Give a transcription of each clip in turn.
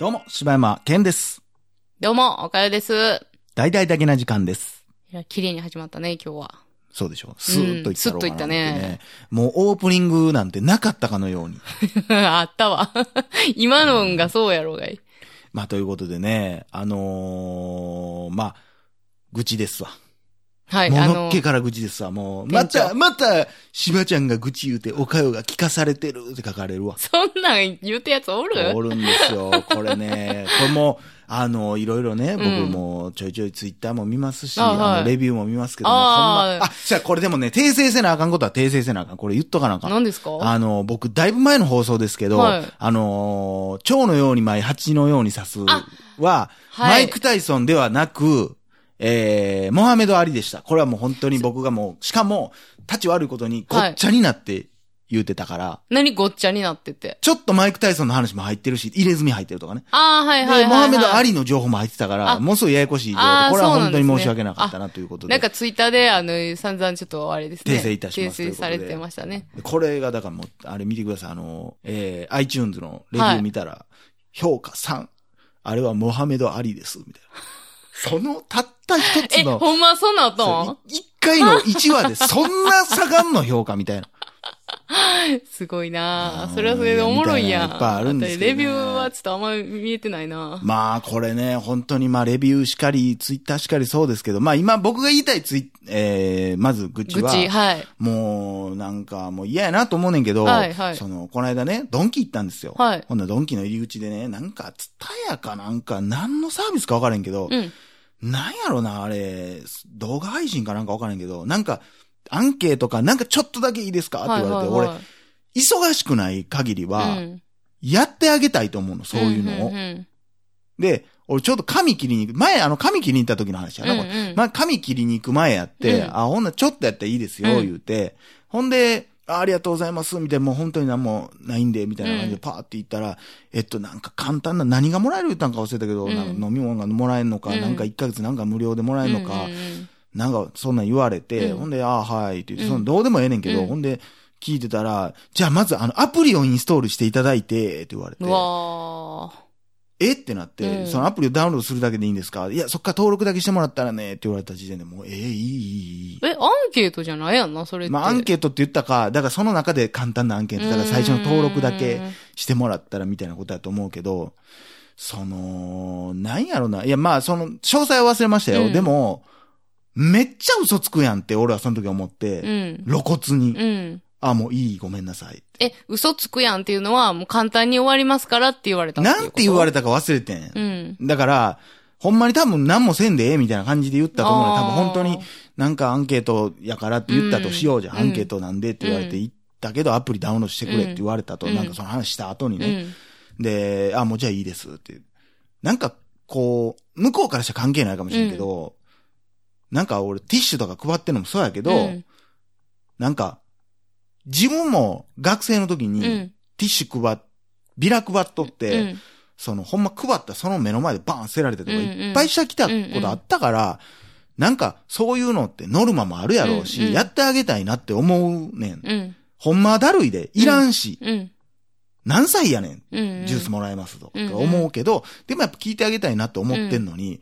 どうも、柴山健です。どうも、おかよです。大々だけな時間です。いや、綺麗に始まったね、今日は。そうでしょスーッといったろうかなスッといったねもうオープニングなんてなかったかのように。あったわ。今のんがそうやろうがい。まあ、ということでね、あのー、まあ、愚痴ですわ。はい、もののっけ、から愚痴ですわ。もう、また、また、柴ちゃんが愚痴言うて、おかよが聞かされてるって書かれるわ。そんなん言うてやつおる？おるんですよ。これね、これも、あの、いろいろね、僕うんもちょいちょいツイッターも見ますし、あはいあの、レビューも見ますけども、ほんま、あ、じゃあこれでもね、訂正せなあかんことは訂正せなあかん。これ言っとかなあかん。何ですか？あの、僕、だいぶ前の放送ですけど、はいあのー、蝶のように舞い、蜂のように刺すは、はいマイク・タイソンではなく、えー、モハメド・アリでした。これはもう本当に僕がもう、しかも、立ち悪いことにごっちゃになって言うてたから、何ごっちゃになってて？ちょっとマイク・タイソンの話も入ってるし、入れ墨入ってるとかね。ああ、はいはいはい、で、はい。モハメド・アリの情報も入ってたから、あもうすぐややこしい情報これは本当に申し訳なかったなということで。なんかツイッターで、あの、散々ちょっとあれですね。訂正いたします訂正されてましたね。でこれが、だからもう、あれ見てください。あの、えー、iTunes のレビュー見たら、評価3。あれはモハメド・アリです。みたいな。その、たった一つえ、の、ほんまそんなんあったそのうい一回の1話でそんな差がんの評価みたいな。すごいなうんそれはそれでおもろいやん。いなのいっぱいあるんですけどねレビューはちょっとあんま見えてないなまあ、これね、本当にまあ、レビューしかり、ツイッターしかりそうですけど、まあ今僕が言いたいツイえー、まず愚痴は、愚痴、はい。もう、なんか、もう嫌やなと思うねんけど、はいはいその、この間ね、ドンキ行ったんですよ。はいほんならドンキの入り口でね、なんか、ツタヤかなんか、何のサービスか分からんけど、うん。なんやろな、あれ、動画配信かなんか分からんけど、なんか、アンケートか、なんかちょっとだけいいですか？って言われて、俺、忙しくない限りは、うん。やってあげたいと思うの、そういうのを。んんで、俺ちょっと髪切りに行く、前あの髪切りに行った時の話やな、これ。うん。うんまあ、髪切りに行く前やって、うん。あ、ほんならちょっとやったらいいですよ、うん。言うて。ほんで、あありがとうございます、みたいな、もう本当に何もないんで、みたいな感じでうん。パーって言ったら、えっと、なんか簡単な、何がもらえる言ったんか忘れたけど、うん。なんか飲み物がもらえるのか、うん。なんか1ヶ月なんか無料でもらえるのか、うんうんなんかそんなん言われて、うん。ほんで、ああ、はい、って言って、うん。そのどうでもええねんけど、うん。ほんで、聞いてたら、じゃあまずあの、アプリをインストールしていただいて、って言われて。うわえ？ってなって、うんそのアプリをダウンロードするだけでいいんですか？いや、そっから登録だけしてもらったらね、って言われた時点でもう、ええいい、いい、いえ、アンケートじゃないやんな、それって。まあ、アンケートって言ったか、だからその中で簡単なアンケート、だから最初の登録だけしてもらったらみたいなことだと思うけど、その、なんやろな。いや、まあ、その、詳細は忘れましたよ。うんでも、めっちゃ嘘つくやんって俺はその時思って、うん。露骨に、うん。あ、もういい、ごめんなさい。え、嘘つくやんっていうのは、もう簡単に終わりますからって言われたなんて言われたたか忘れてん。うん。だから、ほんまに多分何もせんでええみたいな感じで言ったと思うね。多分本当になんかアンケートやからって言ったとしようじゃん。うんアンケートなんでって言われて言ったけど、アプリダウンロードしてくれって言われたと、うんなんかその話した後にうね。ん。で、あ、もうじゃあいいですって。なんか、こう、向こうからしたら関係ないかもしれんけど、なんか俺ティッシュとか配ってんのもそうやけど、うんなんか、自分も学生の時に、うん。ティッシュ配っ、ビラ配っとって、うんその、ほんま配ったその目の前でバーン捨てられたとか、うんうんいっぱいした来たことあったから、なんか、そういうのってノルマもあるやろうし、うんうんやってあげたいなって思うねん。うん。ほんまはだるいで、いらんし、うん。何歳やねん、うん。ジュースもらえますと、うんうんと思うけど、でもやっぱ聞いてあげたいなって思ってんのに、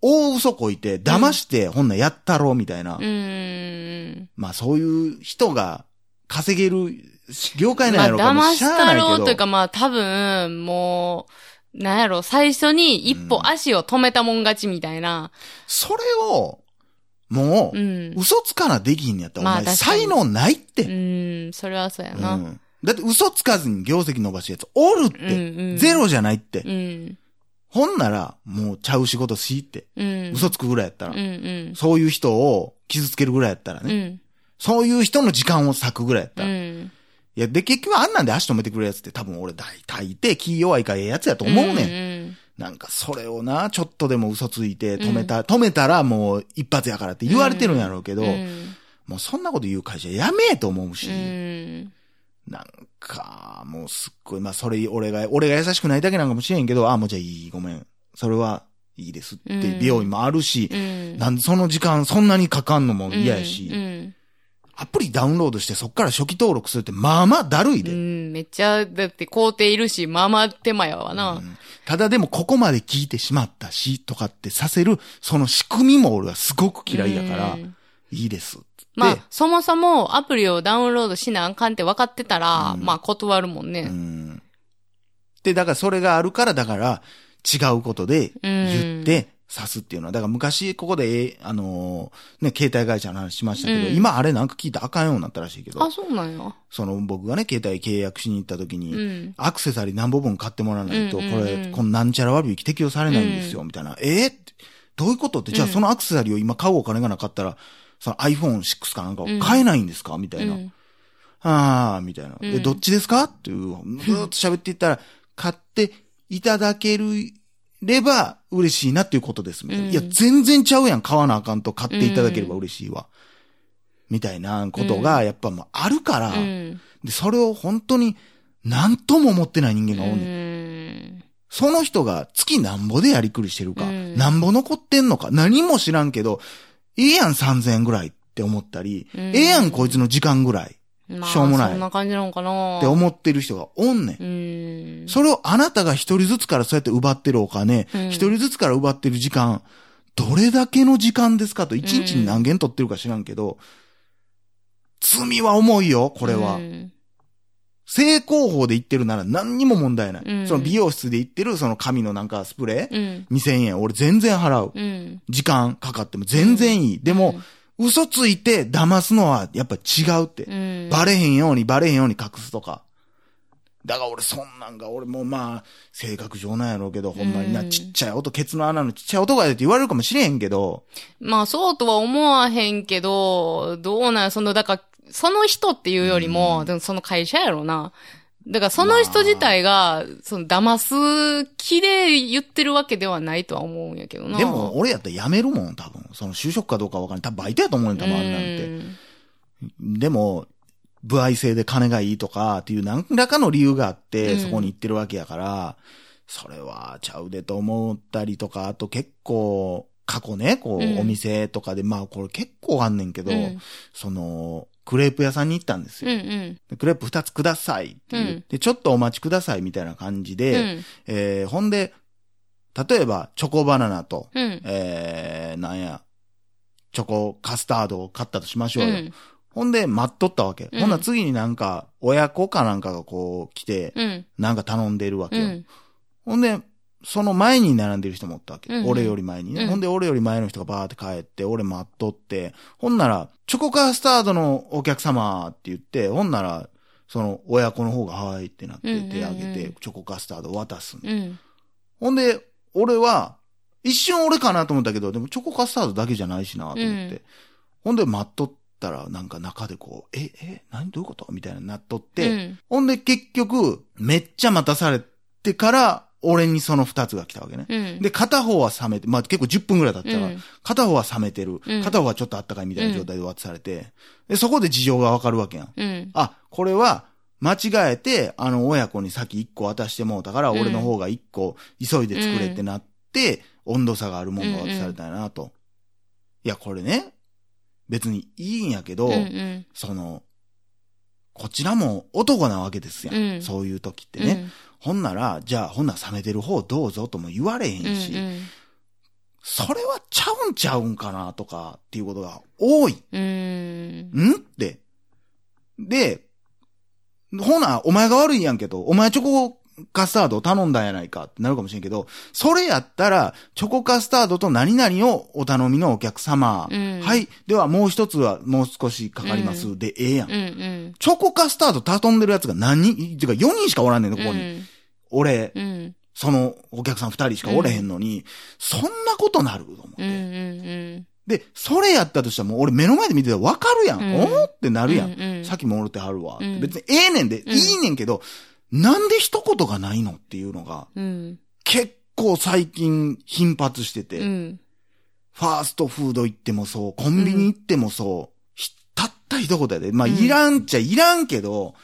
大嘘こいて、騙して、ほんならやったろ、みたいな。うん。まあそういう人が稼げる業界なんまあ、やろうかも騙しゃあしたないけど。ろうというか、まあ、多分、もう、なんやろ、最初に一歩足を止めたもん勝ちみたいな。それを、もう、うん。嘘つかなできんやったら、お前、まあ才能ないって。うん、それはそうやな。うんだって嘘つかずに業績伸ばすやつおるって。うんうんゼロじゃないって。うん。ほんなら、もうちゃう仕事しって。うん。嘘つくぐらいやったら。うんうん。そういう人を傷つけるぐらいやったらね。うん。そういう人の時間を割くぐらいやったうん。や、で、結局あんなんで足止めてくれるやつって多分俺大体いて気弱いからええやつやと思うねん。ん。なんかそれをな、ちょっとでも嘘ついて止めた、止めたらもう一発やからって言われてるんやろうけど、うん。もうそんなこと言う会社やめえと思うし。うん。なんか、もうすっごい、まあそれ、俺が、俺が優しくないだけなんかもしれんけど、あ、もうじゃあいい、ごめん。それはいいですって、うん美容院もあるし、うん。なんでその時間そんなにかかんのも嫌やし、うん。アプリダウンロードしてそっから初期登録するってまあまあだるいうで。ん、めっちゃ、だって工程いるし、まあまあ手間やわな。うんただでもここまで聞いてしまったし、とかってさせる、その仕組みも俺はすごく嫌いだから、うんいいです。まあで、そもそもアプリをダウンロードしなあかんって分かってたら、うんまあ断るもんね。うん。で、だからそれがあるから、だから違うことで言って刺すっていうのは、だから昔ここで、えあのーね、携帯会社の話しましたけど、うん。今あれなんか聞いたらあかんようになったらしいけどあ、、そうなんや。その僕がね、携帯契約しに行った時に、うん。アクセサリー何本分買ってもらわないと、こうんうんうん。れ、このなんちゃら割引適用されないんですよ、みたいな。え？ーってどういうこと？って、じゃあうん。そのアクセサリーを今買うお金がなかったら、その iPhone6 かなんかを買えないんですか？みたいな。うん。ああ、みたいな。うどっちですか？っていう、ずーっと喋っていったら、買っていただけるれば嬉しいなっていうことです。みたいな。うんいや、全然ちゃうやん。買わなあかんと買っていただければ嬉しいわ。みたいなことが、やっぱもうあるから、うん。で、それを本当に何とも思ってない人間がおんねん。うん。その人が月なんぼでやりくりしてるか、うんなんぼ残ってんのか、何も知らんけど、ええやん3000円ぐらいって思ったり、うんええやんこいつの時間ぐらいまあしょうもないそんな感じなのかなって思ってる人がおんねん。うん。それをあなたが一人ずつからそうやって奪ってるお金、うん一人ずつから奪ってる時間、どれだけの時間ですかと、一日に何件取ってるか知らんけど、罪は重いよ、これは。うん正攻法で言ってるなら何にも問題ない。うんその美容室で言ってるその髪のなんかスプレー、うん。2000円、俺全然払う。うん。時間かかっても全然いい。でも、嘘ついて騙すのはやっぱ違うって。うん。バレへんようにバレへんように隠すとか。だから俺そんなんが、俺もまあ、性格上なんやろうけど、ほんまにな、うんちっちゃい音、ケツの穴のちっちゃい音がやでって言われるかもしれへんけど、まあそうとは思わへんけど、どうなんやその、だから、その人っていうよりも、でもその会社やろな。だからその人自体が、その騙す気で言ってるわけではないとは思うんやけどな。でも俺やったら辞めるもん、多分。その就職かどうかわかんない。多分バイトやと思うねん、多分あんなんて。でも、部合制で金がいいとかっていう何らかの理由があって、うんそこに行ってるわけやから、それはちゃうでと思ったりとか、あと結構、過去ね、こう、うんお店とかで、まあこれ結構あんねんけど、うんその、クレープ屋さんに行ったんですうん。うよ。んでクレープ二つくださいって言うんって、ちょっとお待ちくださいみたいな感じうん。で、うん。えーほんで、例えば、チョコバナナと、うん。えー、なんや、チョコカスタードを買ったとしましょうよ。うん。ほんで、待っとったわけ。うんほんなら次になんか、親子かなんかがこう来て、うん。なんか頼んでるわけよ。うん。ほんで、その前に並んでる人もおったわけ。うん俺より前にね。うんほんで、俺より前の人がバーって帰って、俺待っとって、ほんなら、チョコカスタードのお客様って言って、ほんなら、その親子の方が、はいってなって手挙げて、チョコカスタード渡すのうん。ほんで、俺は、一瞬俺かなと思ったけど、でもチョコカスタードだけじゃないしなと思って。うんほんで待っとったら、なんか中でこう、え、え、何どういうこと？みたいになっとっうて、ん。ほんで結局、めっちゃ待たされてから、俺にその二つが来たわけね。うん。で、片方は冷めて、まあ結構10分くらい経ってたから、うん片方は冷めてる、うん片方はちょっとあったかいみたいな状態で渡されて、で、そこで事情がわかるわけやん。うん。あ、これは、間違えて、あの、親子に先一個渡してもうたから、うん俺の方が一個急いで作れってなって、温度差があるもんが渡されたんやなと。いや、これね、別にいいんやけど、うんうん。その、こちらも男なわけですやん。うんそういう時ってね。ほんなら、じゃあ、ほんなら冷めてる方どうぞとも言われへうんん。し、うんそれはちゃうんちゃうんかなとかっていうことが多い。うん。んって。で、ほな、お前が悪いやんけど、お前チョコカスタードを頼んだんやないかってなるかもしれんけど、それやったら、チョコカスタードと何々をお頼みのお客様。うんはい。ではもう一つはもう少しかかります。で、ええやん,、うんうん。チョコカスタード頼んでるやつが何？人、てか4人しかおらんねんの、ここに。俺、うん。うん。そのお客さん2人しかおれへんのに、そんなことなると思って。うんうんで、それやったとしたらもう俺目の前で見てたらわかるやん。うんおーってなるやん。うんうんさっきもおるてはるわ。うん別にええねんで、うんいいねんけど、なんで一言がないのっていうのが、うん。うん。結構最近頻発してて、うん。ファーストフード行ってもそう、コンビニ行ってもそう、ひたった一言やで。まあ、うんいらんっちゃいらんけど、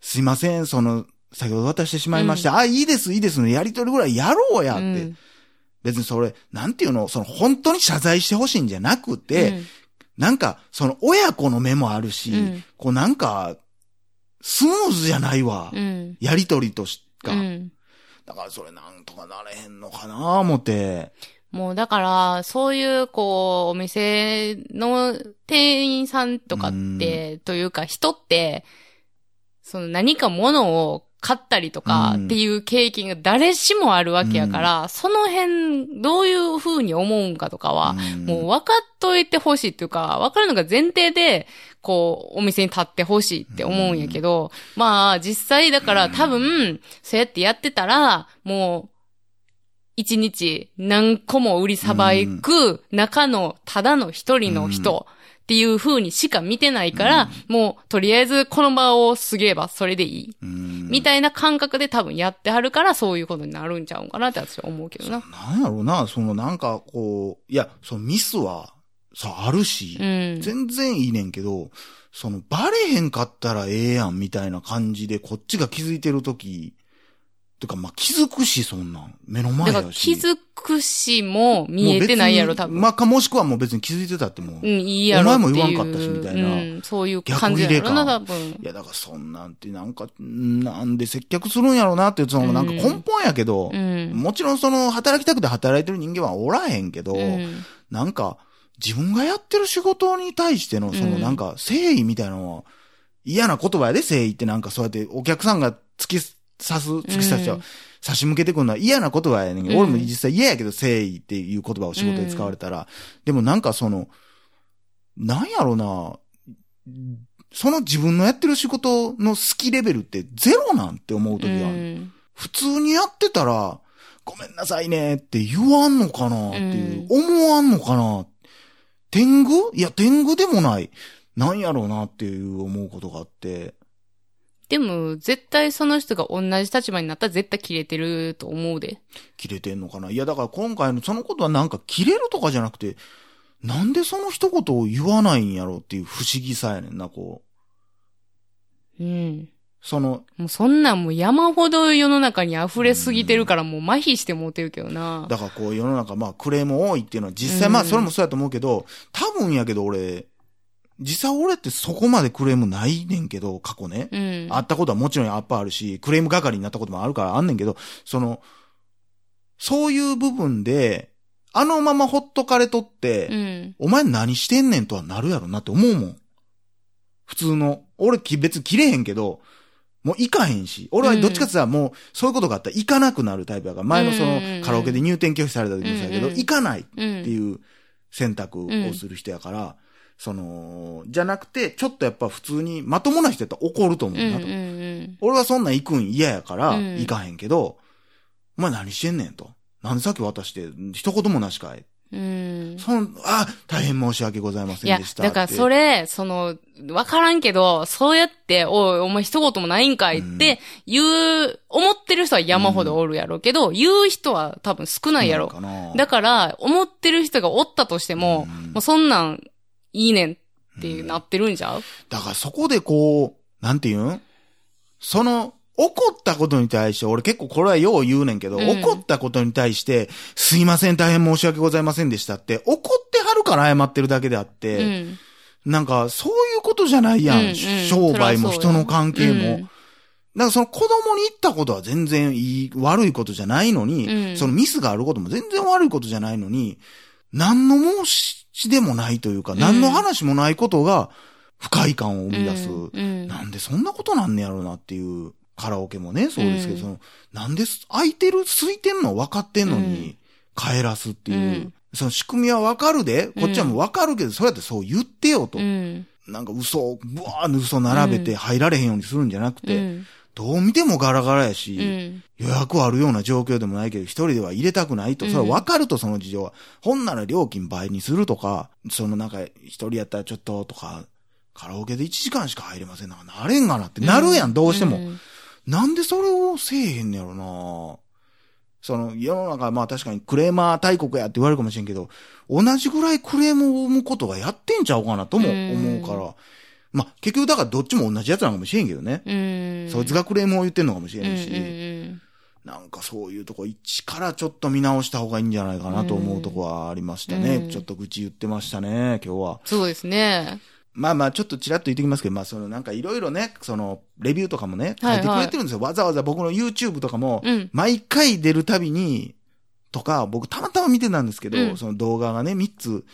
すいません、その、先ほど渡してしまいました。あ、いいです、いいですのやりとりぐらいやろうやって。うん別にそれ、なんていうの、その本当に謝罪してほしいんじゃなくて、なんか、その親子の目もあるし、うんこうなんか、スムーズじゃないわ。うん。やりとりとしか。うん。だからそれなんとかなれへんのかな思って。もうだから、そういう、こう、お店の店員さんとかって、というか人って、その何か物を買ったりとかうんっていう経験が誰しもあるわけやから、その辺、どういう風に思うんかとかは、うんもう分かっといてほしいっていうか、分かるのが前提で、こう、お店に立ってほしいって思うんやけど、まあ、実際だから多分、そうやってやってたら、もう、一日何個も売りさばく中のただの一人の人っていう風にしか見てないから、もうとりあえずこの場を過げばそれでいい。うん。みたいな感覚で多分やってはるからそういうことになるんちゃうんかなって私は思うけどな。なんやろうな、そのなんかこう、いや、そのミスは、さ、あるし、うん。全然いいねんけど、そのバレへんかったらええやんみたいな感じでこっちが気づいてるとき、てかまあ気づくし、そんなん。目の前だし。気づくしも見えてないやろ、多分。まあかもしくはもう別に気づいてたってもう。うん、いいやろ。お前も言わんかったしみたいなうん、そういう感じやろな、多分い。や、だからそんなんてなんか、なんで接客するんやろうなっていう、そのなんか根本やけど、うん。もちろんその働きたくて働いてる人間はおらへんけど、うんなんか自分がやってる仕事に対してのそのうん。なんか誠意みたいなのは嫌な言葉やで誠意ってなんかそうやってお客さんが突き刺す、突き刺しちゃう。うん差し向けてくるのは嫌な言葉やねん俺も実際嫌やけど誠意っていう言葉を仕事で使われたら、でもなんかその、なんやろな、その自分のやってる仕事の好きレベルってゼロなんて思う時がある。うん。普通にやってたら、ごめんなさいねって言わんのかなっていう、思わんのかな天狗？いや、天狗でもない。なんやろうなっていう思うことがあって。でも、絶対その人が同じ立場になったら絶対切れてると思うで。切れてんのかな？いや、だから今回のそのことはなんか切れるとかじゃなくて、なんでその一言を言わないんやろうっていう不思議さやねんな、こう。うん。その、もうそんなんもう山ほど世の中に溢れすぎてるからもう麻痺してもうてるけどな。だからこう世の中まあクレーム多いっていうのは実際うんまあそれもそうやと思うけど、多分やけど俺、実際俺ってそこまでクレームないねんけど、過去ね。うん。あったことはもちろんやっぱあるし、クレーム係になったこともあるからあんねんけど、その、そういう部分で、あのままほっとかれとって、うん。お前何してんねんとはなるやろなって思うもん。普通の。俺き別に切れへんけど、もう行かへんし。俺はどっちかって言ったらもう、そういうことがあったら行かなくなるタイプやから、前のそのうんカラオケで入店拒否された時もそうやけど、うん行かないっうん。ていう選択をする人やから、その、じゃなくて、ちょっとやっぱ普通にまともな人やったら怒ると思うなと。俺はそんなん行くん嫌やから、うん行かへんけど、お前何してんねんと。なんでさっき渡して、一言もなしかい。うん。そん、あ、大変申し訳ございませいやんでし、た。だからそれ、その、わからんけど、そうやって、おい、お前一言もないんかいって言う、思ってる人は山ほどおるやろうけど、言う人は多分少ないやろ。かな。だから、思ってる人がおったとしても、うん。もうそんなん、いいねんってなってるんじゃう？だからそこでこう、なんて言うん？その、怒ったことに対して、俺結構これはよう言うねんけど、うん怒ったことに対して、すいません、大変申し訳ございませんでしたって、怒ってはるから謝ってるだけであっうて、ん。なんか、そういうことじゃないやん。うんうん商売も人の関係も。うんだからその子供に言ったことは全然いい、悪いことじゃないのに、うんそのミスがあることも全然悪いことじゃないのに、何の申しでもないというか、ん何の話もないことが不快感を生み出す。なんでそんなことなんねやろうなっていう、カラオケもね、そうですけど、うんその、なんで空いてる、空いてんの分かってんのに、帰らすっていう、うんその仕組みは分かるで、こっちはもう分かるけど、そうやってそう言ってよと。うん。なんか嘘を、ブワーン嘘並べて入られへんようにするんじゃなくて、うん。どう見てもガラガラやし、うん。予約あるような状況でもないけど、一人では入れたくないと、それは分かると、その事情は。ほんなら料金倍にするとか、そのなんか、一人やったらちょっととか、カラオケで1時間しか入れませんな。なれんがなってなるやん、どうしても。んなんでそれをせえへんねやろなその、世の中、まあ確かにクレーマー大国やって言われるかもしれんけど、同じぐらいクレームを生むことがやってんちゃうかなとも思うから。まあ結局だからどっちも同じやつなのかもしれんけどね。うん。そいつがクレームを言ってんのかもしれんし。うんうんなんかそういうとこ一からちょっと見直した方がいいんじゃないかなと思うとこはありましたね。うんちょっと愚痴言ってましたね、今日は。そうですね。まあまあ、ちょっとちらっと言ってきますけど、まあそのなんかいろいろね、その、レビューとかもね、書はいはいいてくれてるんですよ。わざわざ僕の YouTube とかも、うん。毎回出るたびに、とか、僕たまたま見てたんですけど、うんその動画がね、3つ、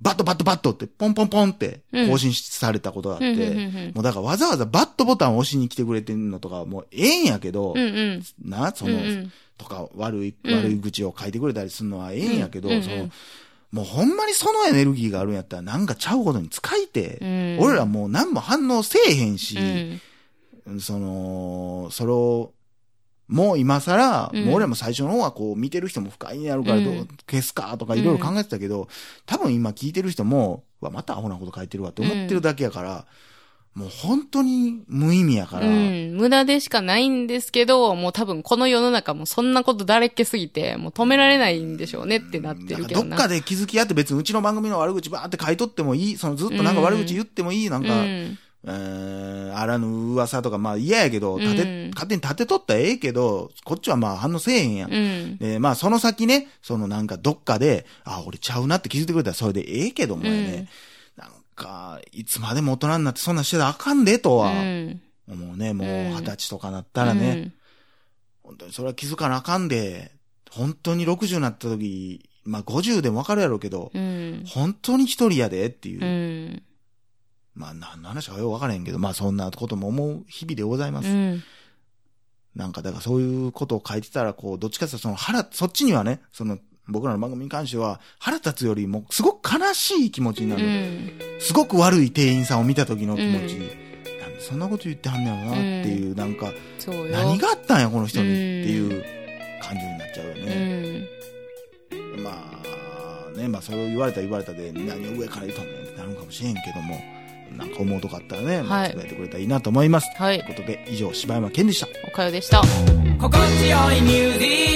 バットバットバットって、ポンポンポンって更新されたことがあって、もうだからわざわざバットボタンを押しに来てくれてるのとか、もうええんやけど、うんうん。な、その、うんうんとか悪い、うん悪い口を書いてくれたりするのはええんやけど、うんうんその、もうほんまにそのエネルギーがあるんやったらなんかちゃうことに使いて、うん。俺らもう何も反応せえへんし、うん。その、それを、もう今更、うん。もう俺らも最初の方はこう見てる人も不快になるからどう、うん消すかとかいろいろ考えてたけど、多分今聞いてる人も、うわ、またアホなこと書いてるわって思ってるだけやから、もう本当に無意味やから、うん。無駄でしかないんですけど、もう多分この世の中もそんなことだらけすぎて、もう止められないんでしょうねってなってるけどな。どっかで気づき合って別にうちの番組の悪口ばーって書いとってもいい、そのずっとなんか悪口言ってもいい、なんか、うんえー、あらぬ噂とか、まあ嫌やけど、立て、うん勝手に立てとったらええけど、こっちはまあ反応せえへんやん。うん。で、まあその先ね、そのなんかどっかで、あ、俺ちゃうなって気づいてくれたらそれでええけどもやね、なんか、いつまでも大人になってそんなんしてたらあかんでとはうん。思うね。もううん二十歳とかなったらね、本当にそれは気づかなあかんで、本当に60になった時、まあ50でもわかるやろうけど、うん。本当に一人やでっていう。うん。まあ何の話かよくわからへんけど、まあそんなことも思う日々でございます。うん。なんか、だからそういうことを書いてたら、こう、どっちかっていうとその腹、そっちにはね、その、僕らの番組に関しては、腹立つよりも、すごく悲しい気持ちになうる。ん。すごく悪い店員さんを見た時の気持ち。うんなんでそんなこと言ってはんねやろなっていう、なんか、そうよ。何があったんや、この人に、うんっていう感じになっちゃうようね。ん。まあ、ね、まあ、それを言われたら言われたで、何を上から言うとんねんってなるかもしれんけども、なんか思うとこあったらね、まあはい伝えてくれたらいいなと思います。はいということで、以上、柴山健でした。おかよでした。心地よいミュージック